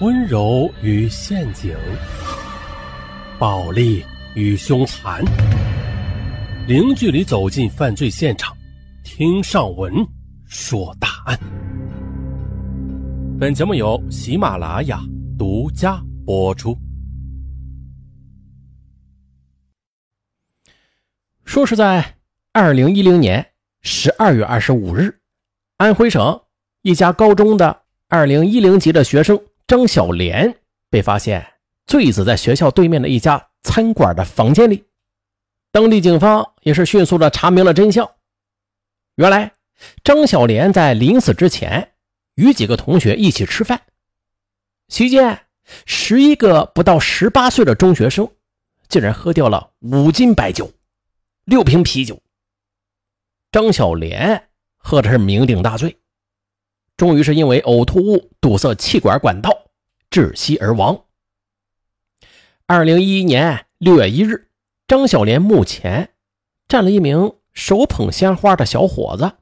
温柔与陷阱，暴力与凶残，零距离走进犯罪现场，听上文说大案。本节目由喜马拉雅独家播出。说是在二零一零年十二月二十五日，安徽省一家高中的二零一零级的学生。张小莲被发现醉死在学校对面的一家餐馆的房间里，当地警方也是迅速的查明了真相。原来，张小莲在临死之前与几个同学一起吃饭，期间十一个不到十八岁的中学生竟然喝掉了五斤白酒、六瓶啤酒。张小莲喝的是酩酊大醉。终于是因为呕吐物堵塞气管管道窒息而亡。二零一一年六月一日，张小莲墓前站了一名手捧鲜花的小伙子，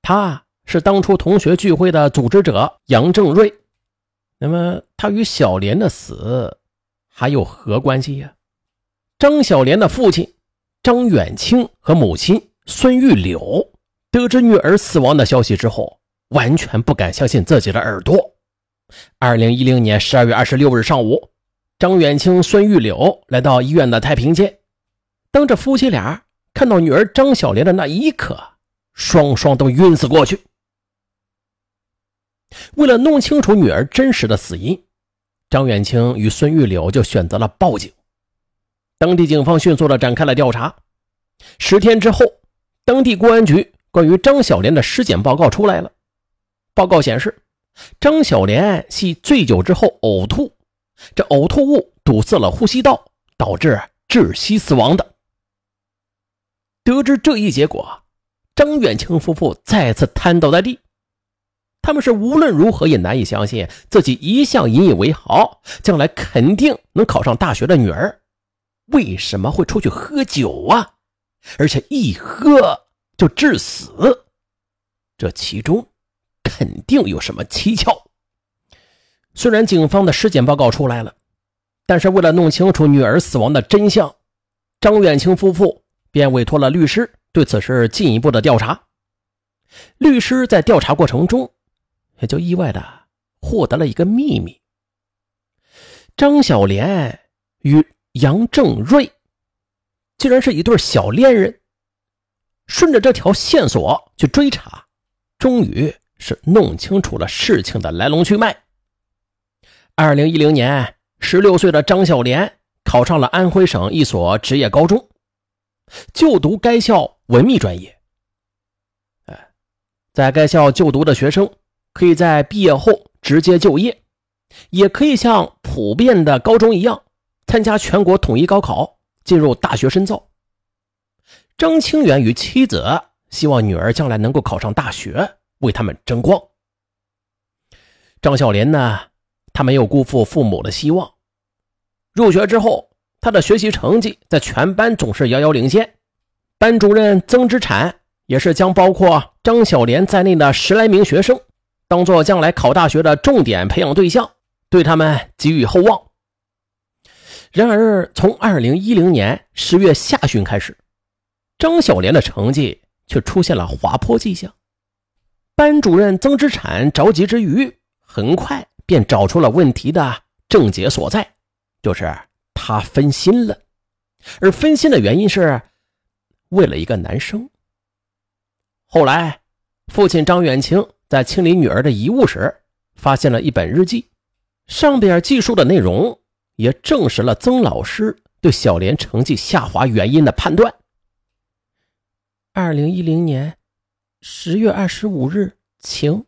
他是当初同学聚会的组织者杨正瑞。那么他与小莲的死还有何关系呀？张小莲的父亲张远清和母亲孙玉柳得知女儿死亡的消息之后。完全不敢相信自己的耳朵。二零一零年十二月二十六日上午，张远清、孙玉柳来到医院的太平间。当这夫妻俩看到女儿张小莲的那一刻，双双都晕死过去。为了弄清楚女儿真实的死因，张远清与孙玉柳就选择了报警。当地警方迅速的展开了调查。十天之后，当地公安局关于张小莲的尸检报告出来了。报告显示，张小莲系醉酒之后呕吐，这呕吐物堵塞了呼吸道，导致窒息死亡的。得知这一结果，张远清夫妇再次瘫倒在地。他们是无论如何也难以相信，自己一向引以为豪、将来肯定能考上大学的女儿，为什么会出去喝酒啊？而且一喝就致死，这其中……肯定有什么蹊跷。虽然警方的尸检报告出来了，但是为了弄清楚女儿死亡的真相，张远清夫妇便委托了律师对此事进一步的调查。律师在调查过程中，也就意外的获得了一个秘密：张小莲与杨正瑞竟然是一对小恋人。顺着这条线索去追查，终于。是弄清楚了事情的来龙去脉。二零一零年，十六岁的张小莲考上了安徽省一所职业高中，就读该校文秘专业。在该校就读的学生可以在毕业后直接就业，也可以像普遍的高中一样参加全国统一高考，进入大学深造。张清源与妻子希望女儿将来能够考上大学。为他们争光。张小莲呢，她没有辜负父母的希望。入学之后，她的学习成绩在全班总是遥遥领先。班主任曾之产也是将包括张小莲在内的十来名学生当做将来考大学的重点培养对象，对他们寄予厚望。然而，从二零一零年十月下旬开始，张小莲的成绩却出现了滑坡迹象。班主任曾之产着急之余，很快便找出了问题的症结所在，就是他分心了。而分心的原因是为了一个男生。后来，父亲张远清在清理女儿的遗物时，发现了一本日记，上边记述的内容也证实了曾老师对小莲成绩下滑原因的判断。二零一零年。十月二十五日，晴。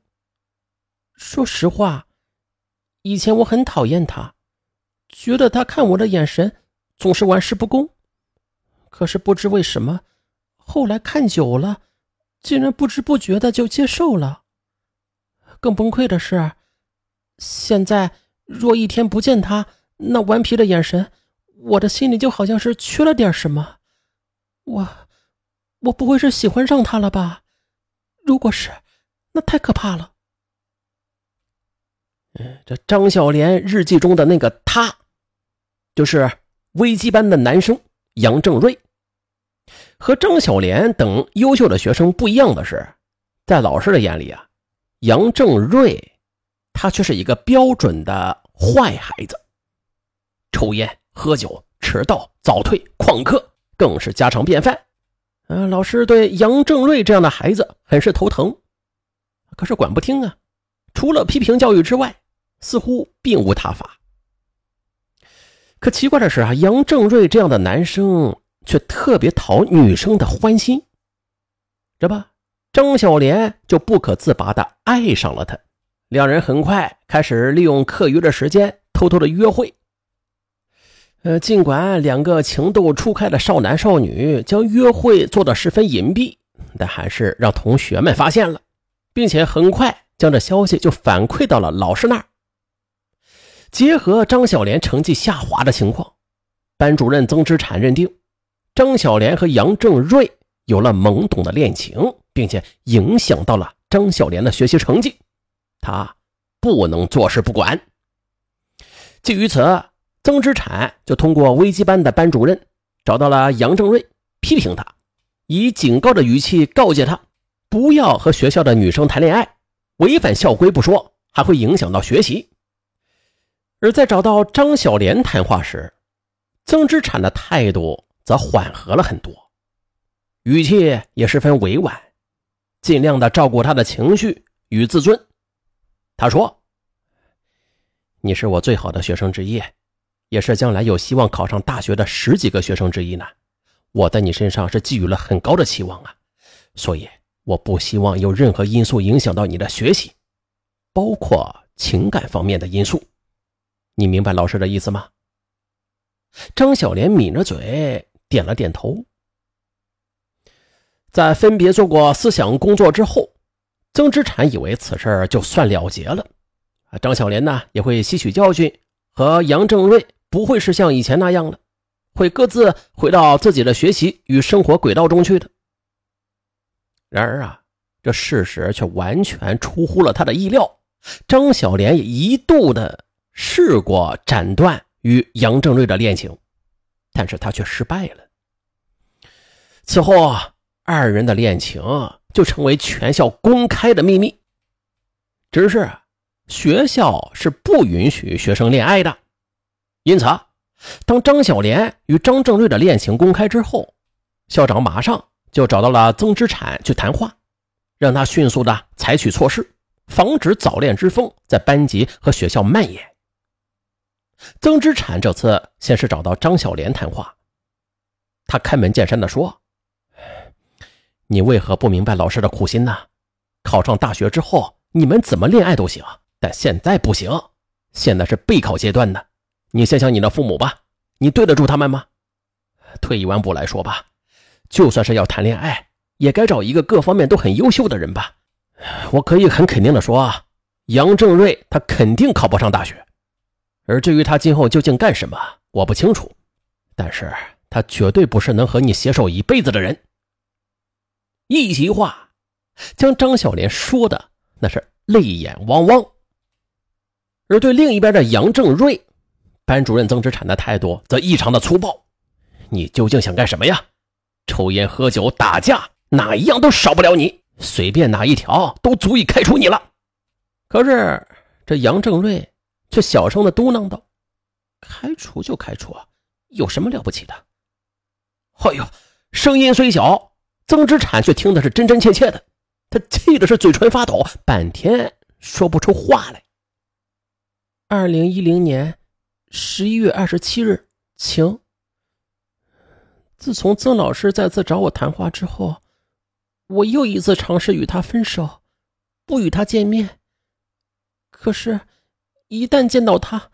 说实话，以前我很讨厌他，觉得他看我的眼神总是玩世不恭。可是不知为什么，后来看久了，竟然不知不觉的就接受了。更崩溃的是，现在若一天不见他那顽皮的眼神，我的心里就好像是缺了点什么。我，我不会是喜欢上他了吧？如果是，那太可怕了。嗯，这张小莲日记中的那个他，就是危机班的男生杨正瑞。和张小莲等优秀的学生不一样的是，在老师的眼里啊，杨正瑞他却是一个标准的坏孩子，抽烟、喝酒、迟到、早退、旷课，更是家常便饭。嗯，老师对杨正瑞这样的孩子很是头疼，可是管不听啊，除了批评教育之外。似乎并无他法，可奇怪的是啊，杨正瑞这样的男生却特别讨女生的欢心，这不，张小莲就不可自拔的爱上了他。两人很快开始利用课余的时间偷偷的约会。呃，尽管两个情窦初开的少男少女将约会做得十分隐蔽，但还是让同学们发现了，并且很快将这消息就反馈到了老师那儿。结合张小莲成绩下滑的情况，班主任曾之产认定张小莲和杨正瑞有了懵懂的恋情，并且影响到了张小莲的学习成绩，他不能坐视不管。基于此，曾之产就通过危机班的班主任找到了杨正瑞，批评他，以警告的语气告诫他不要和学校的女生谈恋爱，违反校规不说，还会影响到学习。而在找到张小莲谈话时，曾之产的态度则缓和了很多，语气也十分委婉，尽量的照顾他的情绪与自尊。他说：“你是我最好的学生之一，也是将来有希望考上大学的十几个学生之一呢。我在你身上是寄予了很高的期望啊，所以我不希望有任何因素影响到你的学习，包括情感方面的因素。”你明白老师的意思吗？张小莲抿着嘴，点了点头。在分别做过思想工作之后，曾之产以为此事就算了结了。张小莲呢，也会吸取教训，和杨正瑞不会是像以前那样的，会各自回到自己的学习与生活轨道中去的。然而啊，这事实却完全出乎了他的意料。张小莲也一度的。试过斩断与杨正瑞的恋情，但是他却失败了。此后啊，二人的恋情就成为全校公开的秘密。只是学校是不允许学生恋爱的，因此，当张小莲与张正瑞的恋情公开之后，校长马上就找到了曾之产去谈话，让他迅速的采取措施，防止早恋之风在班级和学校蔓延。曾之产这次先是找到张小莲谈话，他开门见山的说：“你为何不明白老师的苦心呢？考上大学之后，你们怎么恋爱都行，但现在不行。现在是备考阶段呢。你想想你的父母吧，你对得住他们吗？退一万步来说吧，就算是要谈恋爱，也该找一个各方面都很优秀的人吧。我可以很肯定的说，杨正瑞他肯定考不上大学。”而至于他今后究竟干什么，我不清楚，但是他绝对不是能和你携手一辈子的人。一席话，将张小莲说的那是泪眼汪汪。而对另一边的杨正瑞，班主任曾之产的态度则异常的粗暴。你究竟想干什么呀？抽烟、喝酒、打架，哪一样都少不了你，随便哪一条都足以开除你了。可是这杨正瑞。却小声的嘟囔道：“开除就开除啊，有什么了不起的？”哎呦，声音虽小，曾之产却听的是真真切切的，他气的是嘴唇发抖，半天说不出话来。二零一零年十一月二十七日，晴。自从曾老师再次找我谈话之后，我又一次尝试与他分手，不与他见面。可是。一旦见到他，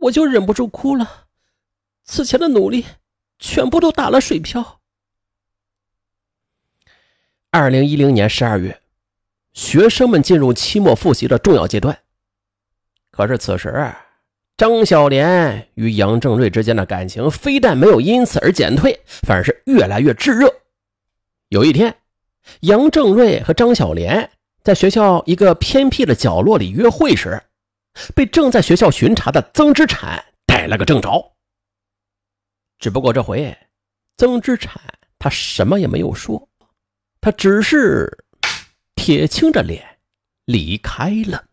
我就忍不住哭了。此前的努力全部都打了水漂。二零一零年十二月，学生们进入期末复习的重要阶段。可是此时，张小莲与杨正瑞之间的感情非但没有因此而减退，反而是越来越炙热。有一天，杨正瑞和张小莲在学校一个偏僻的角落里约会时，被正在学校巡查的曾之产逮了个正着。只不过这回，曾之产他什么也没有说，他只是铁青着脸离开了。